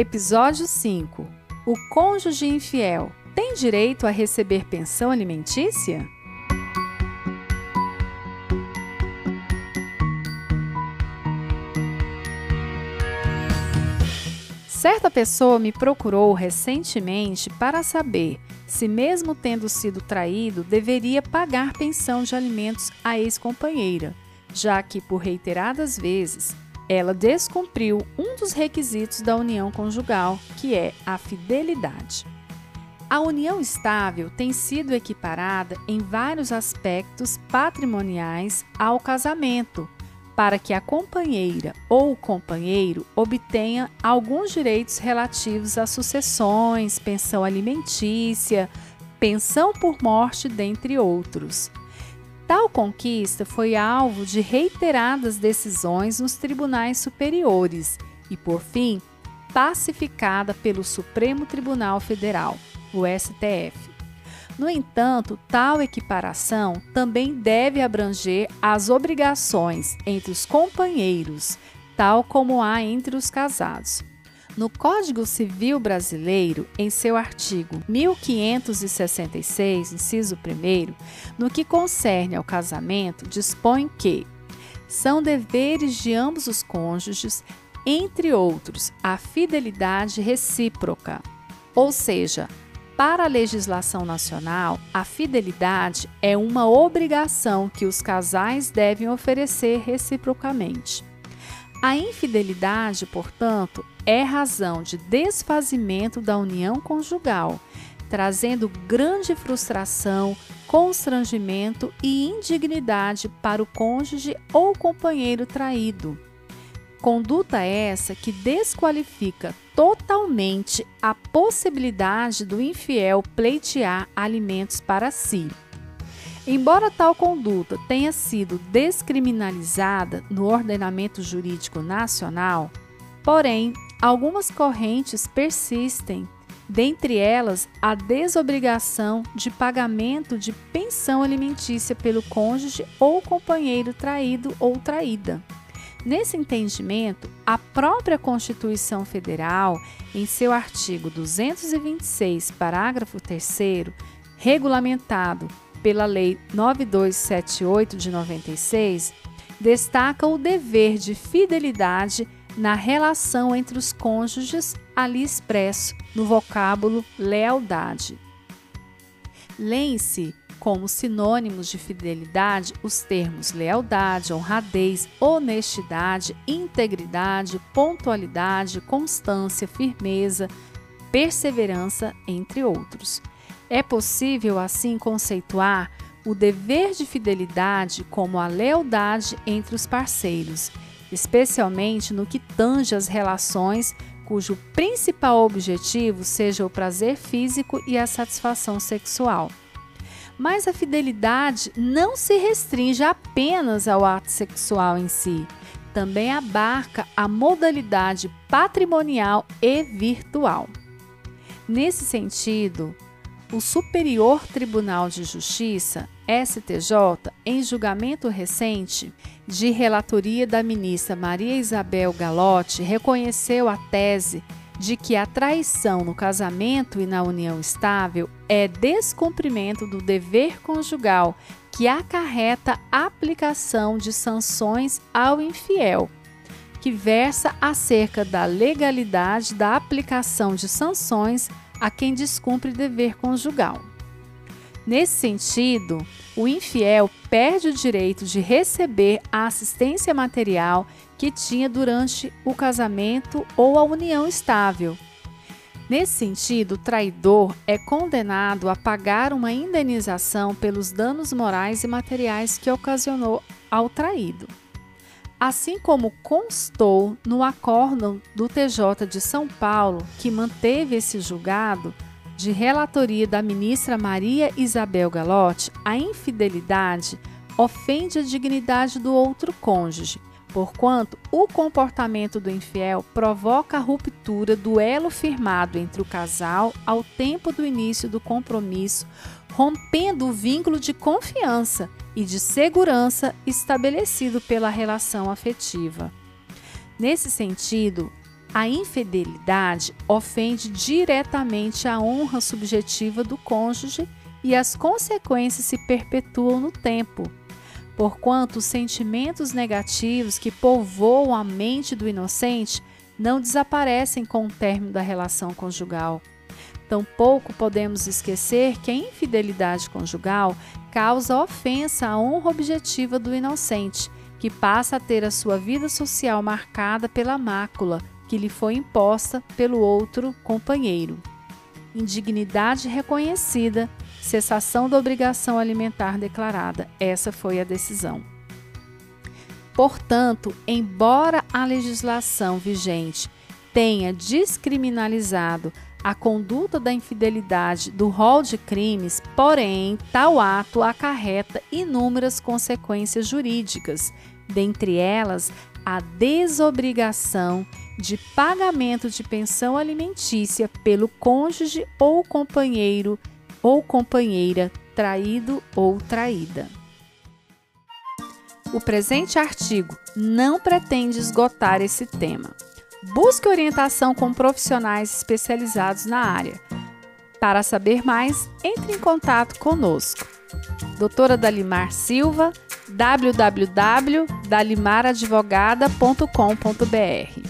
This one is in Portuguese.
Episódio 5: O cônjuge infiel tem direito a receber pensão alimentícia? Certa pessoa me procurou recentemente para saber se, mesmo tendo sido traído, deveria pagar pensão de alimentos à ex-companheira, já que, por reiteradas vezes, ela descumpriu um dos requisitos da união conjugal, que é a fidelidade. A união estável tem sido equiparada em vários aspectos patrimoniais ao casamento para que a companheira ou o companheiro obtenha alguns direitos relativos a sucessões, pensão alimentícia, pensão por morte, dentre outros. Tal conquista foi alvo de reiteradas decisões nos tribunais superiores e, por fim, pacificada pelo Supremo Tribunal Federal, o STF. No entanto, tal equiparação também deve abranger as obrigações entre os companheiros, tal como há entre os casados. No Código Civil Brasileiro, em seu artigo 1566, inciso 1, no que concerne ao casamento, dispõe que são deveres de ambos os cônjuges, entre outros, a fidelidade recíproca, ou seja, para a legislação nacional, a fidelidade é uma obrigação que os casais devem oferecer reciprocamente. A infidelidade, portanto, é razão de desfazimento da união conjugal, trazendo grande frustração, constrangimento e indignidade para o cônjuge ou companheiro traído. Conduta essa que desqualifica totalmente a possibilidade do infiel pleitear alimentos para si. Embora tal conduta tenha sido descriminalizada no ordenamento jurídico nacional, porém, algumas correntes persistem, dentre elas a desobrigação de pagamento de pensão alimentícia pelo cônjuge ou companheiro traído ou traída. Nesse entendimento, a própria Constituição Federal, em seu artigo 226, parágrafo 3, regulamentado pela Lei 9278 de 96, destaca o dever de fidelidade na relação entre os cônjuges, ali expresso no vocábulo lealdade. Leem-se como sinônimos de fidelidade os termos lealdade, honradez, honestidade, integridade, pontualidade, constância, firmeza, perseverança, entre outros. É possível, assim, conceituar o dever de fidelidade como a lealdade entre os parceiros, especialmente no que tange as relações cujo principal objetivo seja o prazer físico e a satisfação sexual. Mas a fidelidade não se restringe apenas ao ato sexual em si, também abarca a modalidade patrimonial e virtual. Nesse sentido, o Superior Tribunal de Justiça, STJ, em julgamento recente de relatoria da ministra Maria Isabel Galotti, reconheceu a tese de que a traição no casamento e na união estável é descumprimento do dever conjugal que acarreta aplicação de sanções ao infiel, que versa acerca da legalidade da aplicação de sanções a quem descumpre dever conjugal. Nesse sentido, o infiel perde o direito de receber a assistência material que tinha durante o casamento ou a união estável. Nesse sentido, o traidor é condenado a pagar uma indenização pelos danos morais e materiais que ocasionou ao traído. Assim como constou no acórdão do TJ de São Paulo, que manteve esse julgado, de relatoria da ministra Maria Isabel Galotti, a infidelidade ofende a dignidade do outro cônjuge, porquanto o comportamento do infiel provoca a ruptura do elo firmado entre o casal ao tempo do início do compromisso, rompendo o vínculo de confiança e de segurança estabelecido pela relação afetiva. Nesse sentido, A infidelidade ofende diretamente a honra subjetiva do cônjuge e as consequências se perpetuam no tempo, porquanto os sentimentos negativos que povoam a mente do inocente não desaparecem com o término da relação conjugal. Tampouco podemos esquecer que a infidelidade conjugal causa ofensa à honra objetiva do inocente, que passa a ter a sua vida social marcada pela mácula que lhe foi imposta pelo outro companheiro. Indignidade reconhecida, cessação da obrigação alimentar declarada. Essa foi a decisão. Portanto, embora a legislação vigente tenha descriminalizado a conduta da infidelidade do rol de crimes, porém, tal ato acarreta inúmeras consequências jurídicas, dentre elas a desobrigação de pagamento de pensão alimentícia pelo cônjuge ou companheiro ou companheira traído ou traída. O presente artigo não pretende esgotar esse tema. Busque orientação com profissionais especializados na área. Para saber mais, entre em contato conosco. Doutora Dalimar Silva, www.dalimaradvogada.com.br